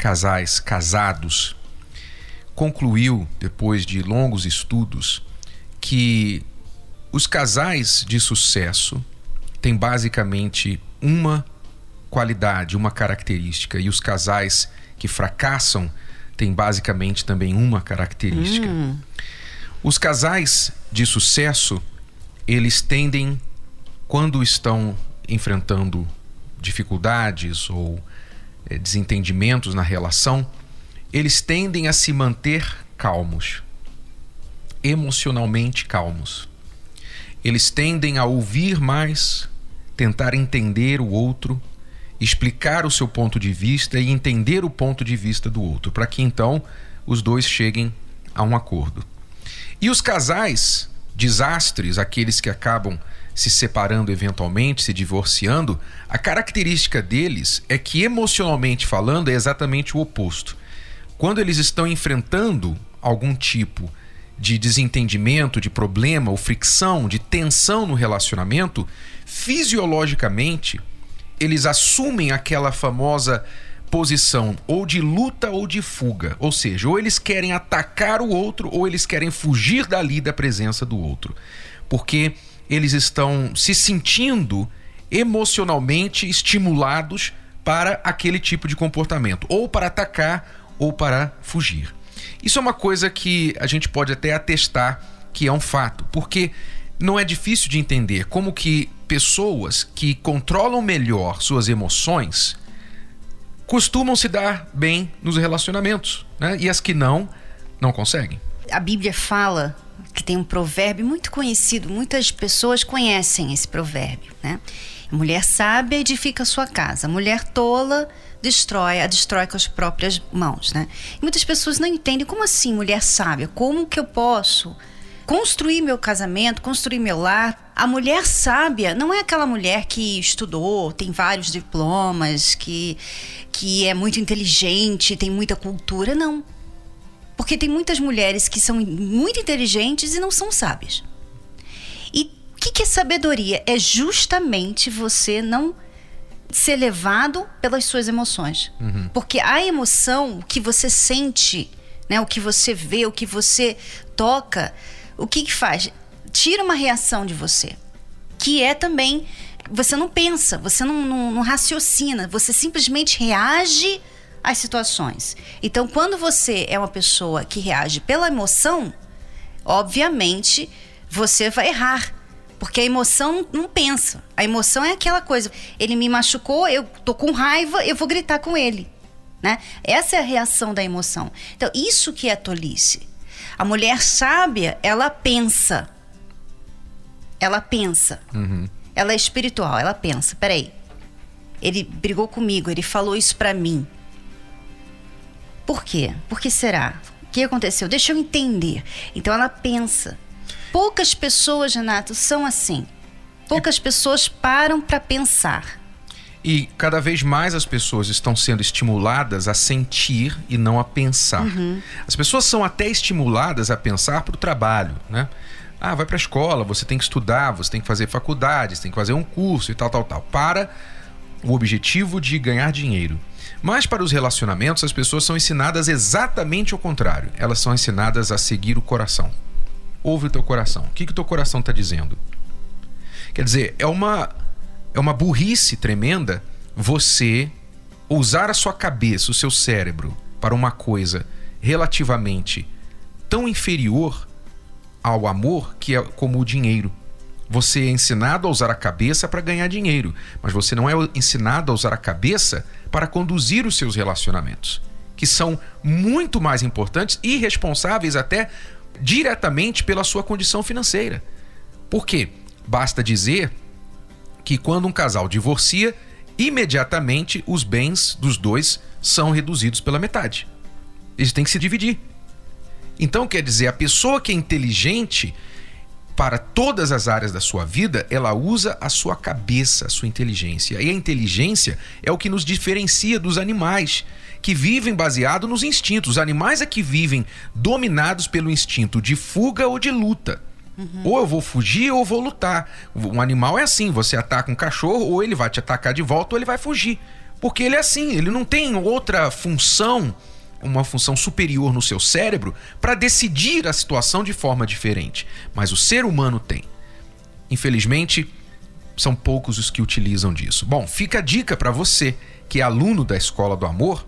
casais casados, concluiu, depois de longos estudos, que os casais de sucesso têm basicamente uma qualidade, uma característica, e os casais que fracassam têm basicamente também uma característica. Hum. Os casais de sucesso, eles tendem, quando estão enfrentando dificuldades ou desentendimentos na relação, eles tendem a se manter calmos, emocionalmente calmos. Eles tendem a ouvir mais, tentar entender o outro, explicar o seu ponto de vista e entender o ponto de vista do outro, para que então os dois cheguem a um acordo. E os casais desastres, aqueles que acabam se separando eventualmente, se divorciando, a característica deles é que emocionalmente falando é exatamente o oposto. Quando eles estão enfrentando algum tipo de desentendimento, de problema ou fricção, de tensão no relacionamento, fisiologicamente eles assumem aquela famosa posição ou de luta ou de fuga, ou seja, ou eles querem atacar o outro ou eles querem fugir dali da presença do outro, porque eles estão se sentindo emocionalmente estimulados para aquele tipo de comportamento, ou para atacar ou para fugir. Isso é uma coisa que a gente pode até atestar que é um fato, porque não é difícil de entender como que pessoas que controlam melhor suas emoções costumam se dar bem nos relacionamentos, né? E as que não, não conseguem. A Bíblia fala que tem um provérbio muito conhecido, muitas pessoas conhecem esse provérbio, né? Mulher sábia edifica sua casa, mulher tola destrói, a destrói com as próprias mãos, né? E muitas pessoas não entendem como assim mulher sábia, como que eu posso construir meu casamento, construir meu lar. A mulher sábia não é aquela mulher que estudou, tem vários diplomas, que, que é muito inteligente, tem muita cultura, não. Porque tem muitas mulheres que são muito inteligentes e não são sábias. E o que, que é sabedoria? É justamente você não ser levado pelas suas emoções. Uhum. Porque a emoção, o que você sente, né, o que você vê, o que você toca, o que, que faz? Tira uma reação de você, que é também. Você não pensa, você não, não, não raciocina, você simplesmente reage às situações. Então, quando você é uma pessoa que reage pela emoção, obviamente você vai errar. Porque a emoção não pensa. A emoção é aquela coisa. Ele me machucou, eu tô com raiva, eu vou gritar com ele. Né? Essa é a reação da emoção. Então, isso que é tolice. A mulher sábia, ela pensa. Ela pensa. Uhum. Ela é espiritual, ela pensa. Peraí. Ele brigou comigo, ele falou isso para mim. Por quê? Por que será? O que aconteceu? Deixa eu entender. Então ela pensa. Poucas pessoas, Renato, são assim. Poucas pessoas param para pensar. E cada vez mais as pessoas estão sendo estimuladas a sentir e não a pensar. Uhum. As pessoas são até estimuladas a pensar para o trabalho, né? Ah, vai para a escola, você tem que estudar, você tem que fazer faculdade, você tem que fazer um curso e tal, tal, tal, para o objetivo de ganhar dinheiro. Mas para os relacionamentos, as pessoas são ensinadas exatamente ao contrário. Elas são ensinadas a seguir o coração. Ouve o teu coração. O que, que o teu coração está dizendo? Quer dizer, é uma é uma burrice tremenda você usar a sua cabeça, o seu cérebro, para uma coisa relativamente tão inferior ao amor que é como o dinheiro. Você é ensinado a usar a cabeça para ganhar dinheiro, mas você não é ensinado a usar a cabeça para conduzir os seus relacionamentos, que são muito mais importantes e responsáveis até diretamente pela sua condição financeira. Por quê? Basta dizer que quando um casal divorcia, imediatamente os bens dos dois são reduzidos pela metade. Eles têm que se dividir. Então, quer dizer, a pessoa que é inteligente para todas as áreas da sua vida, ela usa a sua cabeça, a sua inteligência. E a inteligência é o que nos diferencia dos animais que vivem baseado nos instintos. Os animais é que vivem dominados pelo instinto de fuga ou de luta. Uhum. Ou eu vou fugir ou vou lutar. Um animal é assim: você ataca um cachorro, ou ele vai te atacar de volta, ou ele vai fugir. Porque ele é assim, ele não tem outra função uma função superior no seu cérebro para decidir a situação de forma diferente. Mas o ser humano tem. Infelizmente, são poucos os que utilizam disso. Bom, fica a dica para você que é aluno da Escola do Amor,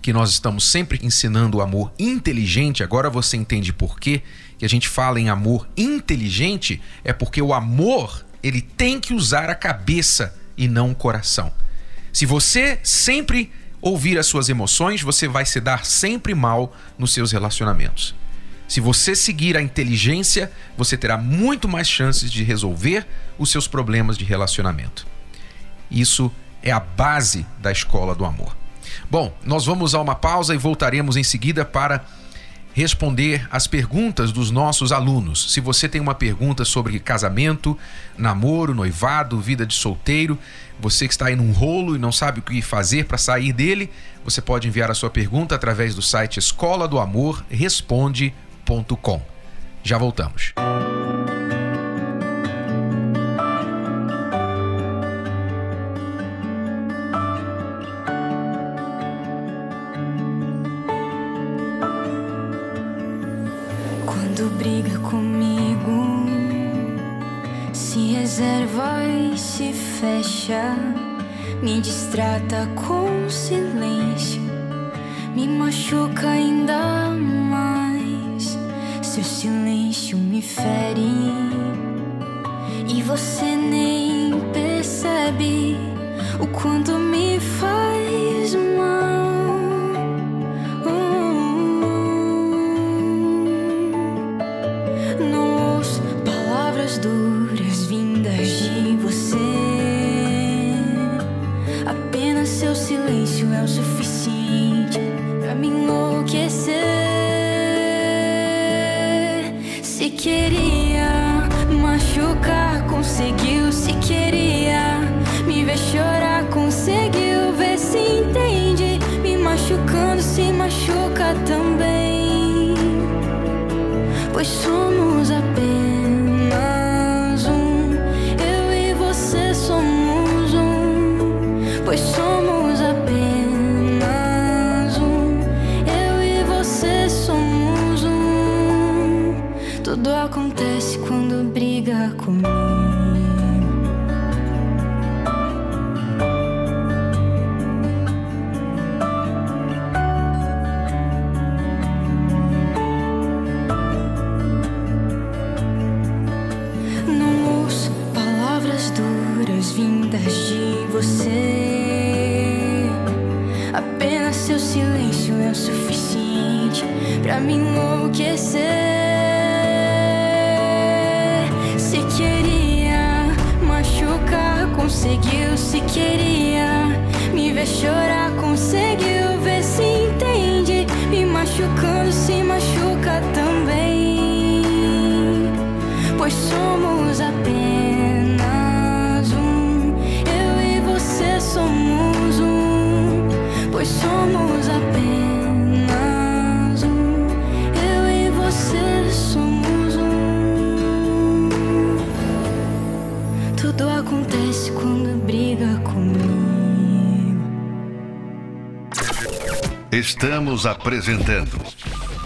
que nós estamos sempre ensinando o amor inteligente. Agora você entende por quê que a gente fala em amor inteligente? É porque o amor, ele tem que usar a cabeça e não o coração. Se você sempre ouvir as suas emoções, você vai se dar sempre mal nos seus relacionamentos. Se você seguir a inteligência, você terá muito mais chances de resolver os seus problemas de relacionamento. Isso é a base da escola do amor. Bom, nós vamos a uma pausa e voltaremos em seguida para responder as perguntas dos nossos alunos. Se você tem uma pergunta sobre casamento, namoro, noivado, vida de solteiro, você que está aí num rolo e não sabe o que fazer para sair dele, você pode enviar a sua pergunta através do site escola do amor responde.com. Já voltamos. fecha, com silêncio, me machuca ainda mais. Seu silêncio me fere e você nem percebe o quanto me faz mal. Queria machucar, conseguiu. Se queria me ver chorar, conseguiu. Ver se entende. Me machucando, se machuca também. Pois somos ver chorar, conseguiu ver se entende, me machucando se machuca também, pois somos apenas um, eu e você somos um, pois somos Estamos apresentando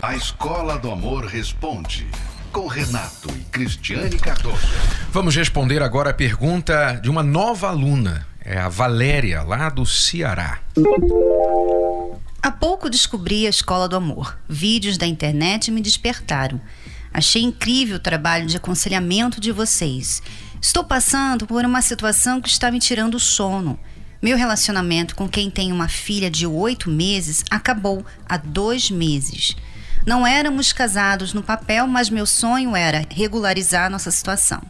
A Escola do Amor Responde, com Renato e Cristiane Cardoso. Vamos responder agora a pergunta de uma nova aluna, é a Valéria, lá do Ceará. Há pouco descobri a Escola do Amor. Vídeos da internet me despertaram. Achei incrível o trabalho de aconselhamento de vocês. Estou passando por uma situação que está me tirando o sono. Meu relacionamento com quem tem uma filha de oito meses acabou há dois meses. Não éramos casados no papel, mas meu sonho era regularizar nossa situação.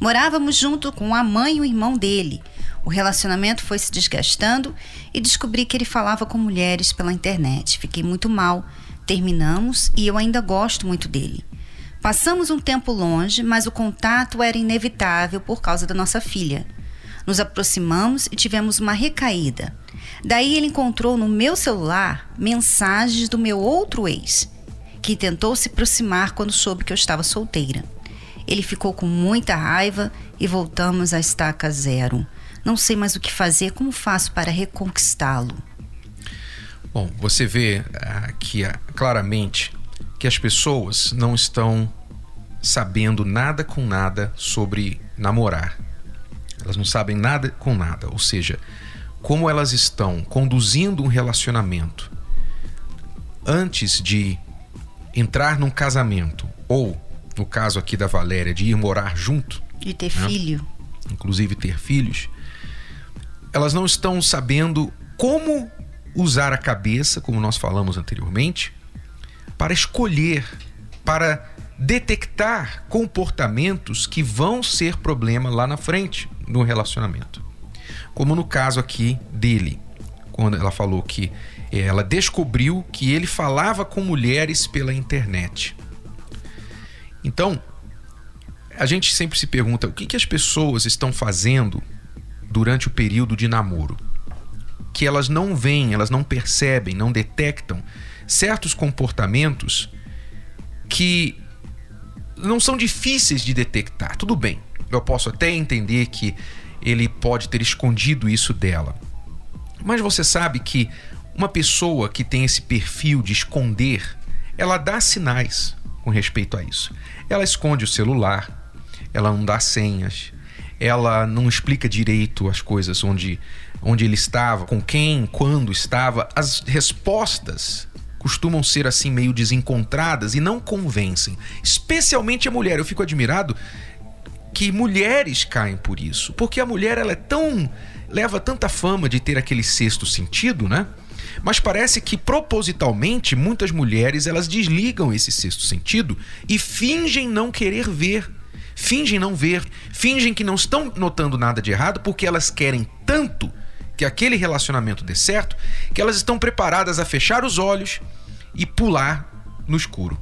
Morávamos junto com a mãe e o irmão dele. O relacionamento foi se desgastando e descobri que ele falava com mulheres pela internet. Fiquei muito mal. Terminamos e eu ainda gosto muito dele. Passamos um tempo longe, mas o contato era inevitável por causa da nossa filha. Nos aproximamos e tivemos uma recaída. Daí ele encontrou no meu celular mensagens do meu outro ex, que tentou se aproximar quando soube que eu estava solteira. Ele ficou com muita raiva e voltamos à estaca zero. Não sei mais o que fazer, como faço para reconquistá-lo? Bom, você vê aqui ah, claramente que as pessoas não estão sabendo nada com nada sobre namorar. Elas não sabem nada com nada, ou seja, como elas estão conduzindo um relacionamento antes de entrar num casamento ou no caso aqui da Valéria de ir morar junto, de ter né? filho, inclusive ter filhos, elas não estão sabendo como usar a cabeça, como nós falamos anteriormente, para escolher, para detectar comportamentos que vão ser problema lá na frente no relacionamento. Como no caso aqui dele, quando ela falou que ela descobriu que ele falava com mulheres pela internet. Então, a gente sempre se pergunta o que, que as pessoas estão fazendo durante o período de namoro. Que elas não veem, elas não percebem, não detectam certos comportamentos que não são difíceis de detectar. Tudo bem, eu posso até entender que ele pode ter escondido isso dela. Mas você sabe que uma pessoa que tem esse perfil de esconder, ela dá sinais com respeito a isso. Ela esconde o celular, ela não dá senhas, ela não explica direito as coisas onde, onde ele estava, com quem, quando estava. As respostas costumam ser assim meio desencontradas e não convencem, especialmente a mulher. Eu fico admirado que mulheres caem por isso, porque a mulher ela é tão leva tanta fama de ter aquele sexto sentido, né? Mas parece que propositalmente muitas mulheres elas desligam esse sexto sentido e fingem não querer ver, fingem não ver, fingem que não estão notando nada de errado porque elas querem tanto que aquele relacionamento dê certo que elas estão preparadas a fechar os olhos e pular no escuro.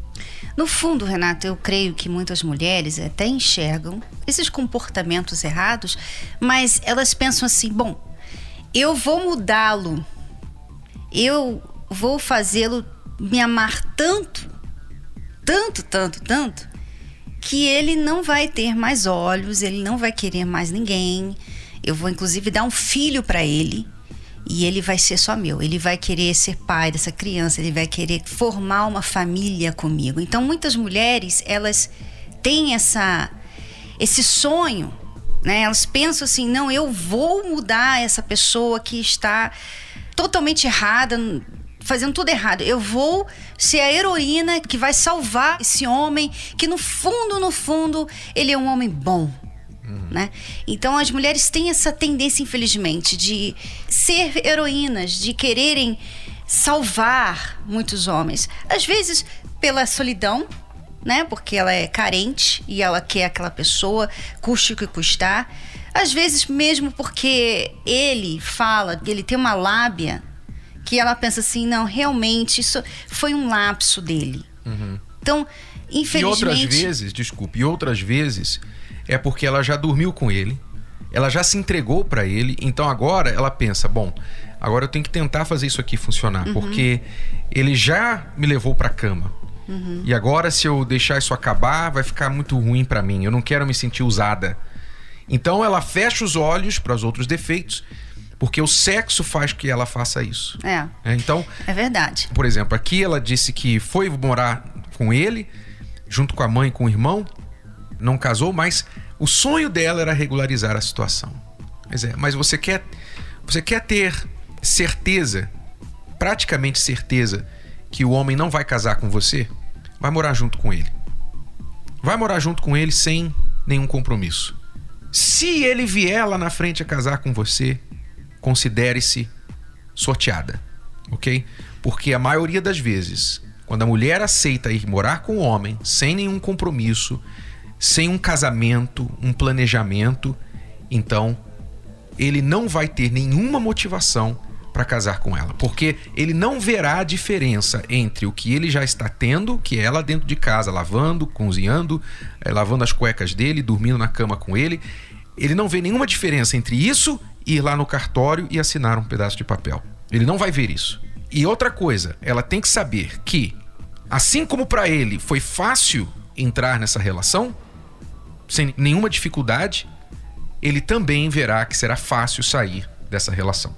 No fundo, Renato, eu creio que muitas mulheres até enxergam esses comportamentos errados, mas elas pensam assim: bom, eu vou mudá-lo eu vou fazê-lo me amar tanto, tanto, tanto, tanto, que ele não vai ter mais olhos, ele não vai querer mais ninguém. Eu vou inclusive dar um filho para ele e ele vai ser só meu. Ele vai querer ser pai dessa criança, ele vai querer formar uma família comigo. Então muitas mulheres, elas têm essa esse sonho, né? Elas pensam assim: "Não, eu vou mudar essa pessoa que está totalmente errada, fazendo tudo errado. Eu vou ser a heroína que vai salvar esse homem, que no fundo, no fundo, ele é um homem bom. Uhum. Né? Então as mulheres têm essa tendência, infelizmente, de ser heroínas, de quererem salvar muitos homens. Às vezes pela solidão, né? Porque ela é carente e ela quer aquela pessoa, custe o que custar. Às vezes, mesmo porque ele fala, ele tem uma lábia que ela pensa assim: não, realmente, isso foi um lapso dele. Uhum. Então, infelizmente. E outras vezes, desculpe, e outras vezes é porque ela já dormiu com ele, ela já se entregou para ele, então agora ela pensa: bom, agora eu tenho que tentar fazer isso aqui funcionar, uhum. porque ele já me levou para cama. Uhum. E agora, se eu deixar isso acabar, vai ficar muito ruim para mim. Eu não quero me sentir usada. Então ela fecha os olhos para os outros defeitos, porque o sexo faz que ela faça isso. É. é. Então. É verdade. Por exemplo, aqui ela disse que foi morar com ele, junto com a mãe e com o irmão, não casou, mas o sonho dela era regularizar a situação. Mas, é, mas você quer, você quer ter certeza, praticamente certeza, que o homem não vai casar com você? Vai morar junto com ele. Vai morar junto com ele sem nenhum compromisso. Se ele vier lá na frente a casar com você, considere-se sorteada, ok? Porque a maioria das vezes, quando a mulher aceita ir morar com o homem sem nenhum compromisso, sem um casamento, um planejamento, então ele não vai ter nenhuma motivação para casar com ela, porque ele não verá a diferença entre o que ele já está tendo, que é ela dentro de casa, lavando, cozinhando, eh, lavando as cuecas dele, dormindo na cama com ele. Ele não vê nenhuma diferença entre isso e ir lá no cartório e assinar um pedaço de papel. Ele não vai ver isso. E outra coisa, ela tem que saber que, assim como para ele foi fácil entrar nessa relação, sem nenhuma dificuldade, ele também verá que será fácil sair dessa relação.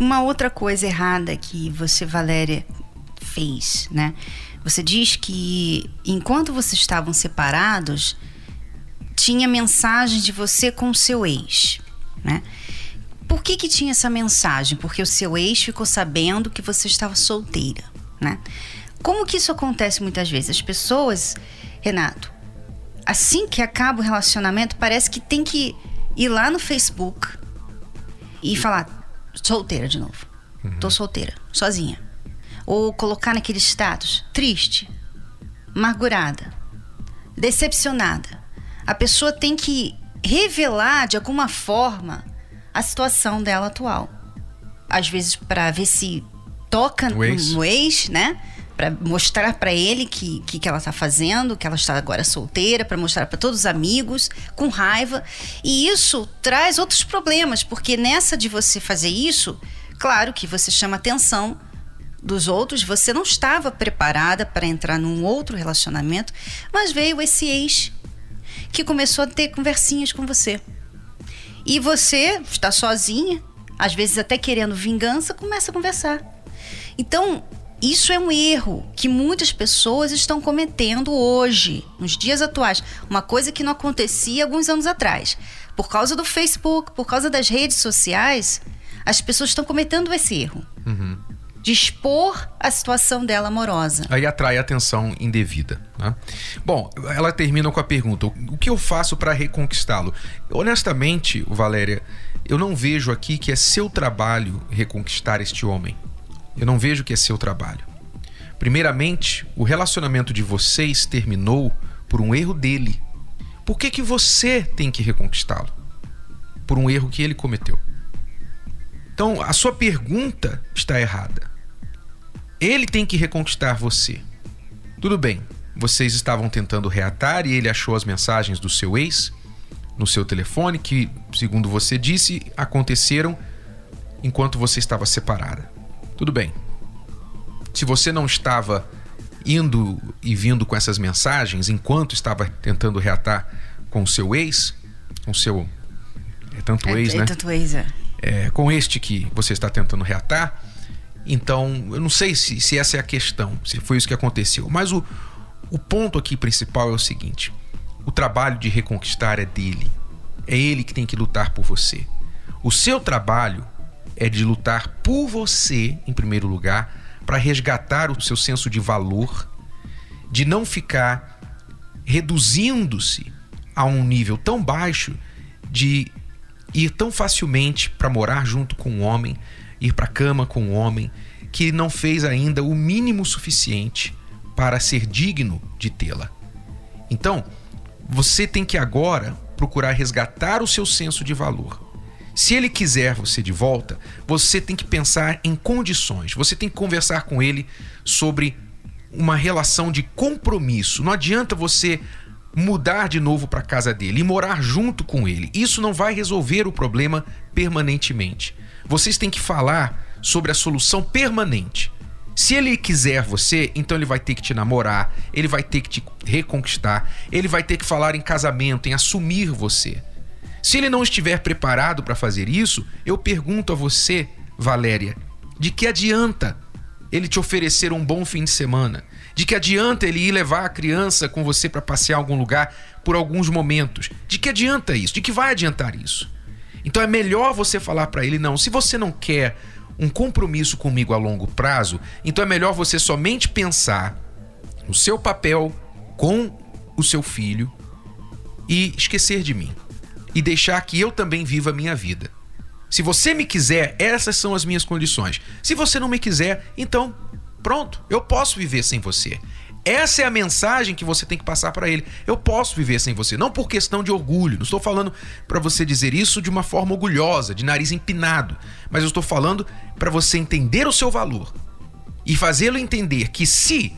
Uma outra coisa errada que você, Valéria, fez, né? Você diz que enquanto vocês estavam separados, tinha mensagem de você com o seu ex, né? Por que que tinha essa mensagem? Porque o seu ex ficou sabendo que você estava solteira, né? Como que isso acontece muitas vezes? As pessoas, Renato, assim que acaba o relacionamento, parece que tem que ir lá no Facebook e falar: solteira de novo. Uhum. Tô solteira, sozinha. Ou colocar naquele status triste, amargurada, decepcionada. A pessoa tem que revelar de alguma forma a situação dela atual. Às vezes para ver se toca no ex, no ex né? Para mostrar para ele que, que que ela tá fazendo, que ela está agora solteira, para mostrar para todos os amigos, com raiva. E isso traz outros problemas, porque nessa de você fazer isso, claro que você chama atenção dos outros, você não estava preparada para entrar num outro relacionamento, mas veio esse ex que começou a ter conversinhas com você. E você está sozinha, às vezes até querendo vingança, começa a conversar. Então, isso é um erro que muitas pessoas estão cometendo hoje, nos dias atuais. Uma coisa que não acontecia alguns anos atrás. Por causa do Facebook, por causa das redes sociais, as pessoas estão cometendo esse erro. Uhum. De expor a situação dela amorosa. Aí atrai atenção indevida. Né? Bom, ela termina com a pergunta: o que eu faço para reconquistá-lo? Honestamente, Valéria, eu não vejo aqui que é seu trabalho reconquistar este homem. Eu não vejo que é seu trabalho. Primeiramente, o relacionamento de vocês terminou por um erro dele. Por que, que você tem que reconquistá-lo? Por um erro que ele cometeu. Então, a sua pergunta está errada. Ele tem que reconquistar você. Tudo bem, vocês estavam tentando reatar e ele achou as mensagens do seu ex no seu telefone, que, segundo você disse, aconteceram enquanto você estava separada. Tudo bem. Se você não estava indo e vindo com essas mensagens enquanto estava tentando reatar com o seu ex, com o seu. É tanto é, ex, é, né? É tanto ex, é. é. Com este que você está tentando reatar. Então, eu não sei se, se essa é a questão, se foi isso que aconteceu. Mas o, o ponto aqui principal é o seguinte: o trabalho de reconquistar é dele. É ele que tem que lutar por você. O seu trabalho é de lutar por você, em primeiro lugar, para resgatar o seu senso de valor, de não ficar reduzindo-se a um nível tão baixo de ir tão facilmente para morar junto com um homem, ir para a cama com um homem que não fez ainda o mínimo suficiente para ser digno de tê-la. Então, você tem que agora procurar resgatar o seu senso de valor se ele quiser você de volta, você tem que pensar em condições. Você tem que conversar com ele sobre uma relação de compromisso. Não adianta você mudar de novo para casa dele e morar junto com ele. Isso não vai resolver o problema permanentemente. Vocês têm que falar sobre a solução permanente. Se ele quiser você, então ele vai ter que te namorar, ele vai ter que te reconquistar, ele vai ter que falar em casamento, em assumir você. Se ele não estiver preparado para fazer isso, eu pergunto a você, Valéria, de que adianta ele te oferecer um bom fim de semana? De que adianta ele ir levar a criança com você para passear em algum lugar por alguns momentos? De que adianta isso? De que vai adiantar isso? Então é melhor você falar para ele não, se você não quer um compromisso comigo a longo prazo, então é melhor você somente pensar no seu papel com o seu filho e esquecer de mim e deixar que eu também viva a minha vida. Se você me quiser, essas são as minhas condições. Se você não me quiser, então pronto, eu posso viver sem você. Essa é a mensagem que você tem que passar para ele. Eu posso viver sem você, não por questão de orgulho. Não estou falando para você dizer isso de uma forma orgulhosa, de nariz empinado, mas eu estou falando para você entender o seu valor e fazê-lo entender que se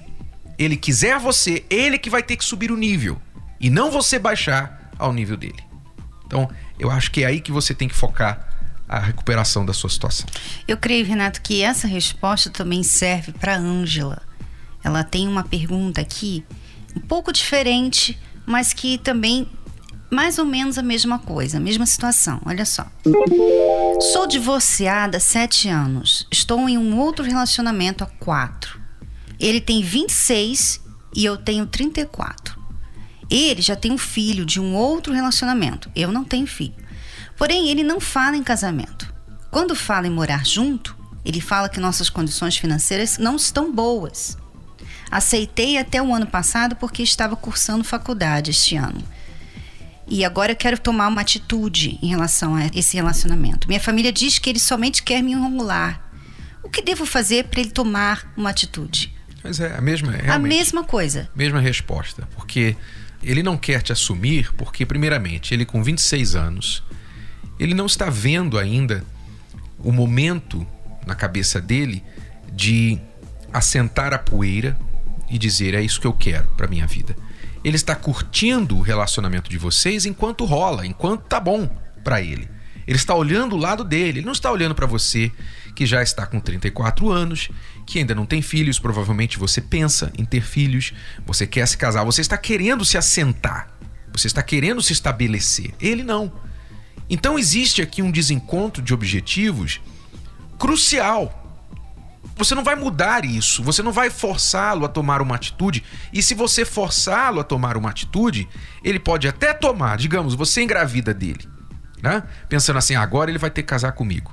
ele quiser você, ele que vai ter que subir o nível e não você baixar ao nível dele. Então, eu acho que é aí que você tem que focar a recuperação da sua situação. Eu creio, Renato, que essa resposta também serve para Ângela ela tem uma pergunta aqui um pouco diferente, mas que também mais ou menos a mesma coisa, a mesma situação. Olha só. Sou divorciada há sete anos. Estou em um outro relacionamento há quatro. Ele tem 26 e eu tenho 34. Ele já tem um filho de um outro relacionamento. Eu não tenho filho. Porém, ele não fala em casamento. Quando fala em morar junto, ele fala que nossas condições financeiras não estão boas. Aceitei até o ano passado porque estava cursando faculdade este ano. E agora eu quero tomar uma atitude em relação a esse relacionamento. Minha família diz que ele somente quer me enrolar. O que devo fazer para ele tomar uma atitude? Mas é a mesma, a mesma coisa. Mesma resposta, porque ele não quer te assumir porque primeiramente, ele com 26 anos, ele não está vendo ainda o momento na cabeça dele de assentar a poeira e dizer é isso que eu quero para minha vida. Ele está curtindo o relacionamento de vocês enquanto rola, enquanto tá bom para ele. Ele está olhando o lado dele, ele não está olhando para você que já está com 34 anos, que ainda não tem filhos, provavelmente você pensa em ter filhos, você quer se casar, você está querendo se assentar, você está querendo se estabelecer. Ele não. Então existe aqui um desencontro de objetivos crucial você não vai mudar isso, você não vai forçá-lo a tomar uma atitude. E se você forçá-lo a tomar uma atitude, ele pode até tomar, digamos, você engravida dele, né? Pensando assim, agora ele vai ter que casar comigo.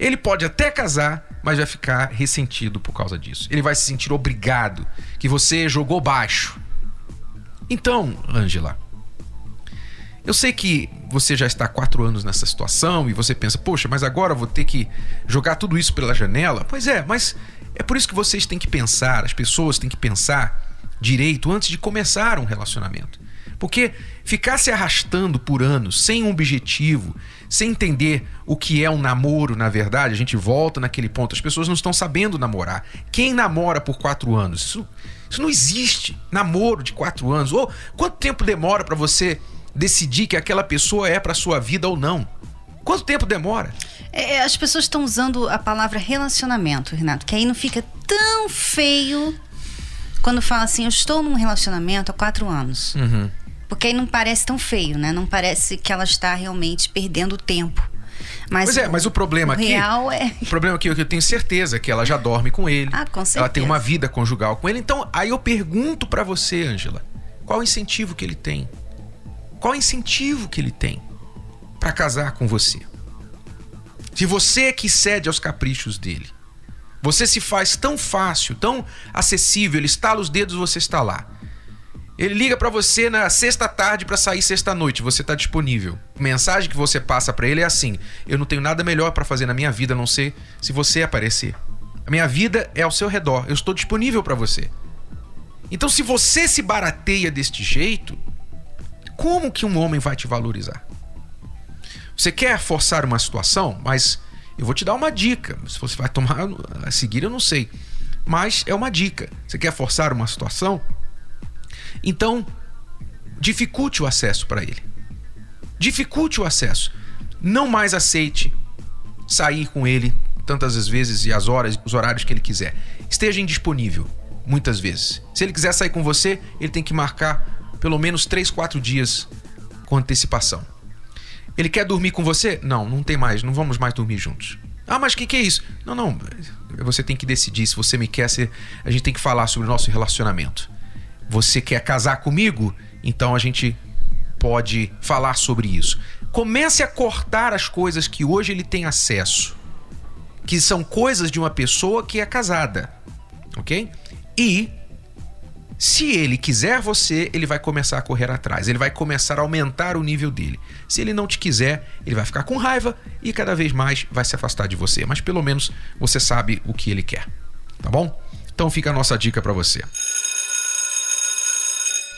Ele pode até casar, mas vai ficar ressentido por causa disso. Ele vai se sentir obrigado que você jogou baixo. Então, Angela, eu sei que você já está há quatro anos nessa situação e você pensa, poxa, mas agora vou ter que jogar tudo isso pela janela. Pois é, mas é por isso que vocês têm que pensar, as pessoas têm que pensar direito antes de começar um relacionamento. Porque ficar se arrastando por anos sem um objetivo, sem entender o que é um namoro, na verdade, a gente volta naquele ponto. As pessoas não estão sabendo namorar. Quem namora por quatro anos? Isso, isso não existe. Namoro de quatro anos. Ou quanto tempo demora para você decidir que aquela pessoa é para sua vida ou não. Quanto tempo demora? É, é, as pessoas estão usando a palavra relacionamento, Renato, que aí não fica tão feio quando fala assim, eu estou num relacionamento há quatro anos. Uhum. Porque aí não parece tão feio, né? Não parece que ela está realmente perdendo tempo. Mas pois é, mas o problema o aqui. Real é... O problema aqui é que eu tenho certeza que ela já dorme com ele. Ah, com certeza. Ela tem uma vida conjugal com ele. Então, aí eu pergunto para você, Angela, qual o incentivo que ele tem? Qual o incentivo que ele tem para casar com você? Se você é que cede aos caprichos dele, você se faz tão fácil, tão acessível, ele estala os dedos, você está lá. Ele liga para você na sexta tarde para sair sexta noite, você está disponível. A mensagem que você passa para ele é assim: eu não tenho nada melhor para fazer na minha vida a não ser se você aparecer. A minha vida é ao seu redor, eu estou disponível para você. Então, se você se barateia deste jeito, como que um homem vai te valorizar? Você quer forçar uma situação, mas eu vou te dar uma dica. Se você vai tomar a seguir, eu não sei. Mas é uma dica. Você quer forçar uma situação? Então, dificulte o acesso para ele. Dificulte o acesso. Não mais aceite sair com ele tantas vezes e as horas, os horários que ele quiser. Esteja indisponível muitas vezes. Se ele quiser sair com você, ele tem que marcar pelo menos 3, 4 dias com antecipação. Ele quer dormir com você? Não, não tem mais, não vamos mais dormir juntos. Ah, mas o que, que, é isso? Não, não. Você tem que decidir se você me quer. Se a gente tem que falar sobre o nosso relacionamento. Você quer casar comigo? Então a gente pode falar sobre isso. Comece a cortar as coisas que hoje ele tem acesso, que são coisas de uma pessoa que é casada, ok? E se ele quiser você, ele vai começar a correr atrás, ele vai começar a aumentar o nível dele. Se ele não te quiser, ele vai ficar com raiva e cada vez mais vai se afastar de você. Mas pelo menos você sabe o que ele quer, tá bom? Então fica a nossa dica para você.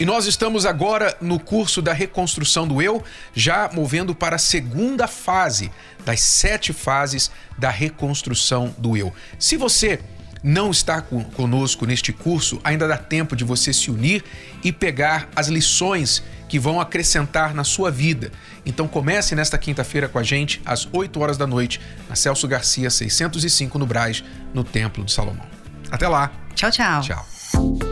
E nós estamos agora no curso da reconstrução do eu, já movendo para a segunda fase das sete fases da reconstrução do eu. Se você não está conosco neste curso, ainda dá tempo de você se unir e pegar as lições que vão acrescentar na sua vida. Então comece nesta quinta-feira com a gente às 8 horas da noite, na Celso Garcia 605 no Braz, no Templo de Salomão. Até lá. Tchau, tchau. Tchau.